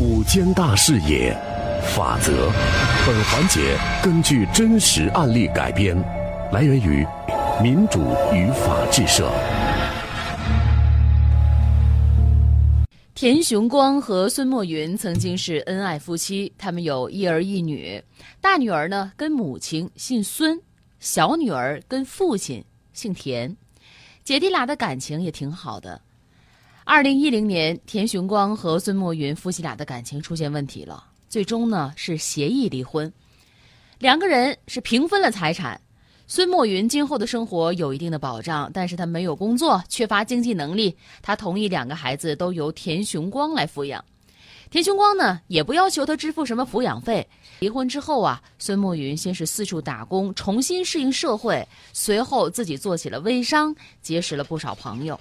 五间大视野，法则。本环节根据真实案例改编，来源于民主与法治社。田雄光和孙墨云曾经是恩爱夫妻，他们有一儿一女。大女儿呢跟母亲姓孙，小女儿跟父亲姓田，姐弟俩的感情也挺好的。二零一零年，田雄光和孙墨云夫妻俩的感情出现问题了，最终呢是协议离婚，两个人是平分了财产。孙墨云今后的生活有一定的保障，但是他没有工作，缺乏经济能力。他同意两个孩子都由田雄光来抚养，田雄光呢也不要求他支付什么抚养费。离婚之后啊，孙墨云先是四处打工，重新适应社会，随后自己做起了微商，结识了不少朋友。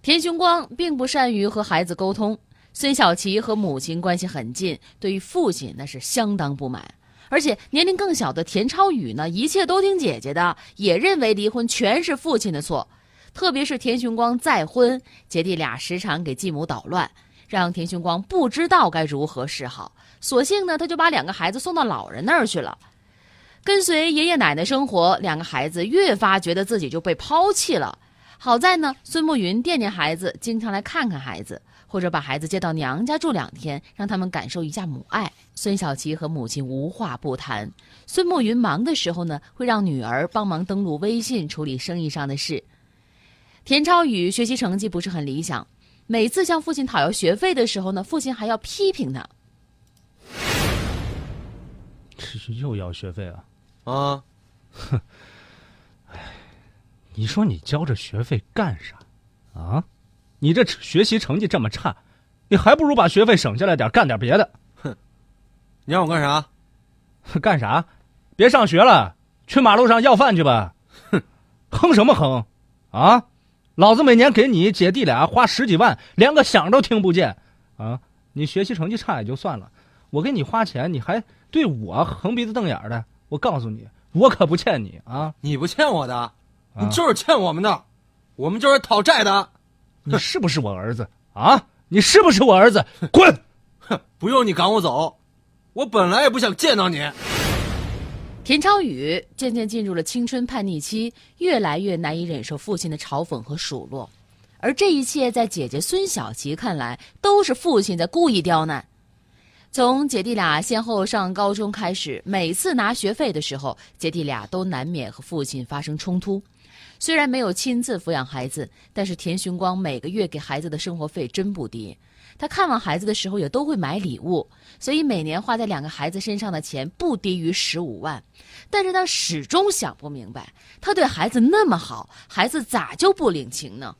田雄光并不善于和孩子沟通，孙小琪和母亲关系很近，对于父亲那是相当不满。而且年龄更小的田超宇呢，一切都听姐姐的，也认为离婚全是父亲的错。特别是田雄光再婚，姐弟俩时常给继母捣乱，让田雄光不知道该如何是好。索性呢，他就把两个孩子送到老人那儿去了，跟随爷爷奶奶生活。两个孩子越发觉得自己就被抛弃了。好在呢，孙慕云惦念孩子，经常来看看孩子，或者把孩子接到娘家住两天，让他们感受一下母爱。孙小琪和母亲无话不谈。孙慕云忙的时候呢，会让女儿帮忙登录微信处理生意上的事。田超宇学习成绩不是很理想，每次向父亲讨要学费的时候呢，父亲还要批评他。这是又要学费啊？啊，哼。你说你交这学费干啥？啊，你这学习成绩这么差，你还不如把学费省下来点，干点别的。哼，你让我干啥？干啥？别上学了，去马路上要饭去吧。哼，哼什么哼？啊，老子每年给你姐弟俩花十几万，连个响都听不见。啊，你学习成绩差也就算了，我给你花钱，你还对我横鼻子瞪眼的。我告诉你，我可不欠你啊！你不欠我的。你就是欠我们的，我们就是讨债的。你是不是我儿子啊？你是不是我儿子？滚！哼，不用你赶我走，我本来也不想见到你。田超宇渐渐进入了青春叛逆期，越来越难以忍受父亲的嘲讽和数落，而这一切在姐姐孙小琪看来，都是父亲在故意刁难。从姐弟俩先后上高中开始，每次拿学费的时候，姐弟俩都难免和父亲发生冲突。虽然没有亲自抚养孩子，但是田雄光每个月给孩子的生活费真不低。他看望孩子的时候也都会买礼物，所以每年花在两个孩子身上的钱不低于十五万。但是他始终想不明白，他对孩子那么好，孩子咋就不领情呢？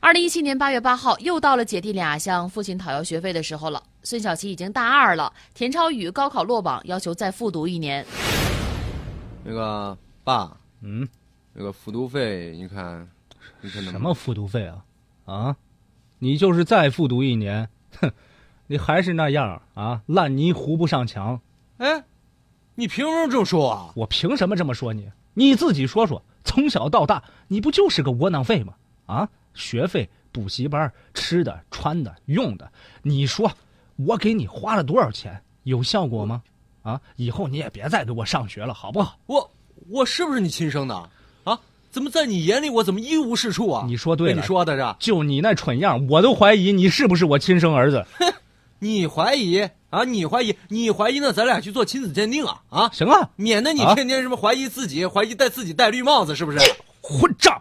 二零一七年八月八号，又到了姐弟俩向父亲讨要学费的时候了。孙小琪已经大二了，田超宇高考落榜，要求再复读一年。那个爸，嗯。那个复读费，你看，你看什么复读费啊？啊，你就是再复读一年，哼，你还是那样啊，烂泥糊不上墙。哎，你凭什么这么说啊？我凭什么这么说你？你自己说说，从小到大，你不就是个窝囊废吗？啊，学费、补习班、吃的、穿的、用的，你说我给你花了多少钱？有效果吗？啊，以后你也别再给我上学了，好不好？我我是不是你亲生的？怎么在你眼里我怎么一无是处啊？你说对了，你说的是，就你那蠢样，我都怀疑你是不是我亲生儿子。哼，你怀疑啊？你怀疑？你怀疑？那咱俩去做亲子鉴定啊？啊，行啊，免得你天天什么怀疑自己，怀疑戴自己戴绿帽子，是不是？混账！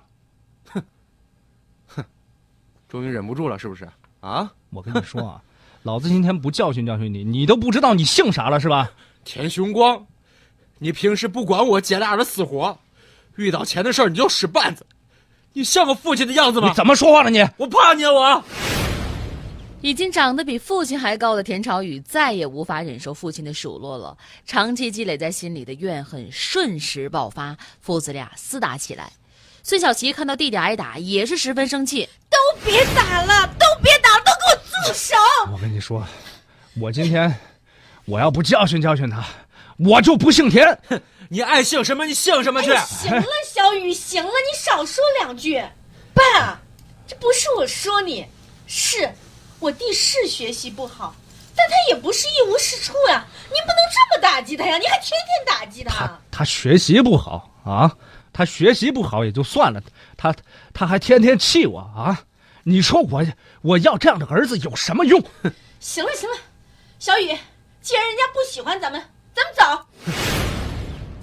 哼，哼，终于忍不住了，是不是？啊，我跟你说啊，老子今天不教训教训你，你都不知道你姓啥了是吧？田雄光，你平时不管我姐俩的死活。遇到钱的事儿你就使绊子，你像个父亲的样子吗？你怎么说话呢？你我怕你啊！我已经长得比父亲还高的田朝宇再也无法忍受父亲的数落了，长期积累在心里的怨恨瞬时爆发，父子俩厮打起来。孙小琪看到弟弟挨打，也是十分生气，都别打了，都别打了，都给我住手！我跟你说，我今天我要不教训教训他，我就不姓田。哼。你爱姓什么？你姓什么去？行了，小雨，行了，你少说两句。爸，这不是我说你，是我弟是学习不好，但他也不是一无是处呀。您不能这么打击他呀，你还天天打击他他。他学习不好啊，他学习不好也就算了，他他还天天气我啊！你说我我要这样的儿子有什么用？行了行了，小雨，既然人家不喜欢咱们，咱们走。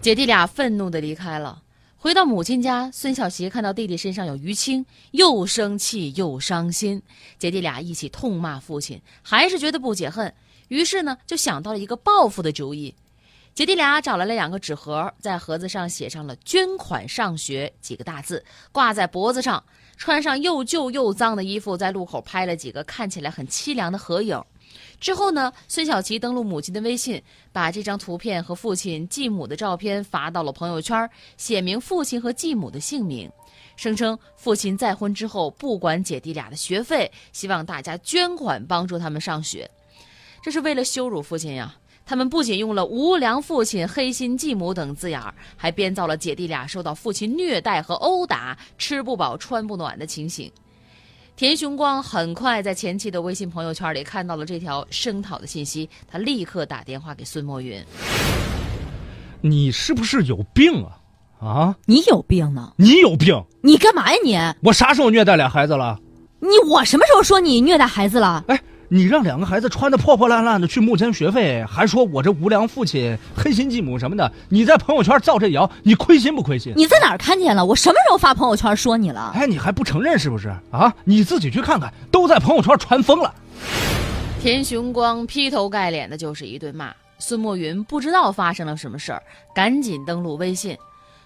姐弟俩愤怒的离开了。回到母亲家，孙小琪看到弟弟身上有淤青，又生气又伤心。姐弟俩一起痛骂父亲，还是觉得不解恨，于是呢，就想到了一个报复的主意。姐弟俩找来了两个纸盒，在盒子上写上了“捐款上学”几个大字，挂在脖子上。穿上又旧又脏的衣服，在路口拍了几个看起来很凄凉的合影。之后呢，孙小琪登录母亲的微信，把这张图片和父亲、继母的照片发到了朋友圈，写明父亲和继母的姓名，声称父亲再婚之后不管姐弟俩的学费，希望大家捐款帮助他们上学。这是为了羞辱父亲呀！他们不仅用了“无良父亲”“黑心继母”等字眼儿，还编造了姐弟俩受到父亲虐待和殴打、吃不饱穿不暖的情形。田雄光很快在前妻的微信朋友圈里看到了这条声讨的信息，他立刻打电话给孙墨云：“你是不是有病啊？啊，你有病呢？你有病？你干嘛呀你？我啥时候虐待俩孩子了？你我什么时候说你虐待孩子了？哎。”你让两个孩子穿的破破烂烂的去募捐学费，还说我这无良父亲、黑心继母什么的，你在朋友圈造这谣，你亏心不亏心？你在哪儿看见了？我什么时候发朋友圈说你了？哎，你还不承认是不是啊？你自己去看看，都在朋友圈传疯了。田雄光劈头盖脸的就是一顿骂，孙墨云不知道发生了什么事儿，赶紧登录微信，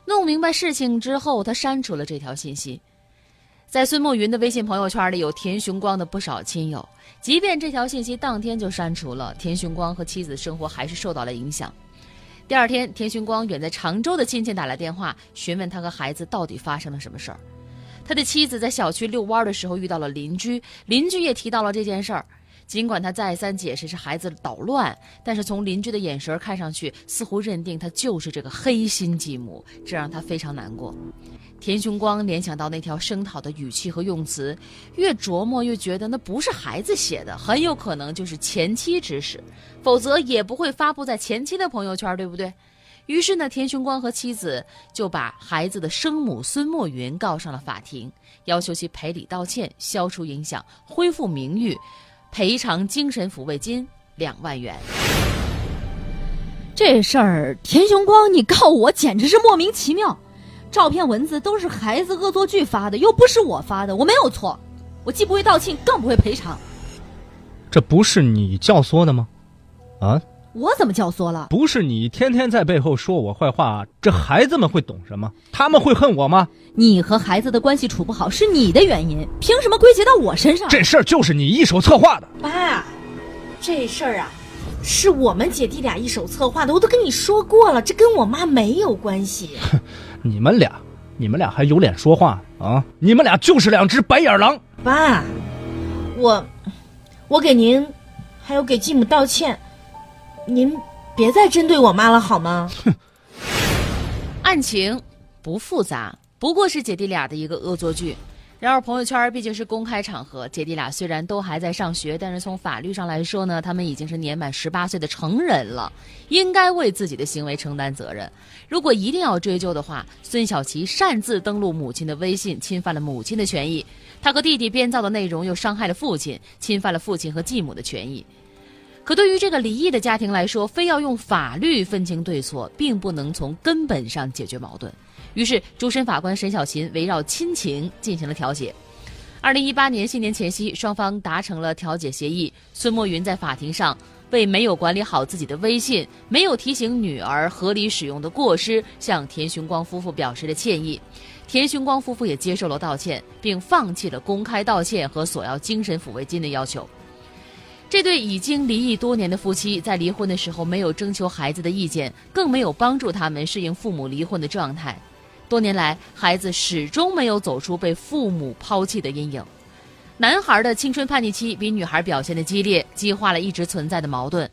弄明白事情之后，他删除了这条信息。在孙梦云的微信朋友圈里，有田雄光的不少亲友。即便这条信息当天就删除了，田雄光和妻子生活还是受到了影响。第二天，田雄光远在常州的亲戚打来电话，询问他和孩子到底发生了什么事儿。他的妻子在小区遛弯的时候遇到了邻居，邻居也提到了这件事儿。尽管他再三解释是孩子捣乱，但是从邻居的眼神看上去，似乎认定他就是这个黑心继母，这让他非常难过。田雄光联想到那条声讨的语气和用词，越琢磨越觉得那不是孩子写的，很有可能就是前妻指使，否则也不会发布在前妻的朋友圈，对不对？于是呢，田雄光和妻子就把孩子的生母孙墨云告上了法庭，要求其赔礼道歉，消除影响，恢复名誉。赔偿精神抚慰金两万元。这事儿，田雄光，你告我简直是莫名其妙。照片、文字都是孩子恶作剧发的，又不是我发的，我没有错。我既不会道歉，更不会赔偿。这不是你教唆的吗？啊？我怎么教唆了？不是你天天在背后说我坏话，这孩子们会懂什么？他们会恨我吗？你和孩子的关系处不好是你的原因，凭什么归结到我身上？这事儿就是你一手策划的，爸。这事儿啊，是我们姐弟俩一手策划的，我都跟你说过了，这跟我妈没有关系。哼，你们俩，你们俩还有脸说话啊？你们俩就是两只白眼狼。爸，我，我给您，还有给继母道歉。您别再针对我妈了好吗？哼，案情不复杂，不过是姐弟俩的一个恶作剧。然而朋友圈毕竟是公开场合，姐弟俩虽然都还在上学，但是从法律上来说呢，他们已经是年满十八岁的成人了，应该为自己的行为承担责任。如果一定要追究的话，孙小琪擅自登录母亲的微信，侵犯了母亲的权益；他和弟弟编造的内容又伤害了父亲，侵犯了父亲和继母的权益。可对于这个离异的家庭来说，非要用法律分清对错，并不能从根本上解决矛盾。于是，主审法官沈小琴围绕亲情进行了调解。二零一八年新年前夕，双方达成了调解协议。孙墨云在法庭上为没有管理好自己的微信、没有提醒女儿合理使用的过失，向田雄光夫妇表示了歉意。田雄光夫妇也接受了道歉，并放弃了公开道歉和索要精神抚慰金的要求。这对已经离异多年的夫妻，在离婚的时候没有征求孩子的意见，更没有帮助他们适应父母离婚的状态。多年来，孩子始终没有走出被父母抛弃的阴影。男孩的青春叛逆期比女孩表现的激烈，激化了一直存在的矛盾。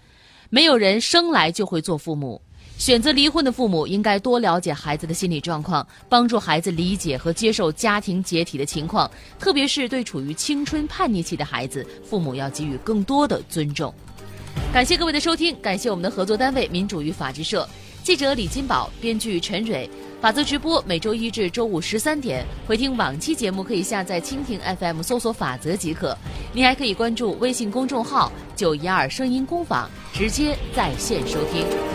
没有人生来就会做父母，选择离婚的父母应该多了解孩子的心理状况，帮助孩子理解和接受家庭解体的情况。特别是对处于青春叛逆期的孩子，父母要给予更多的尊重。感谢各位的收听，感谢我们的合作单位民主与法制社，记者李金宝，编剧陈蕊。法则直播每周一至周五十三点，回听往期节目可以下载蜻蜓 FM 搜索“法则”即可。您还可以关注微信公众号“九一二声音工坊”，直接在线收听。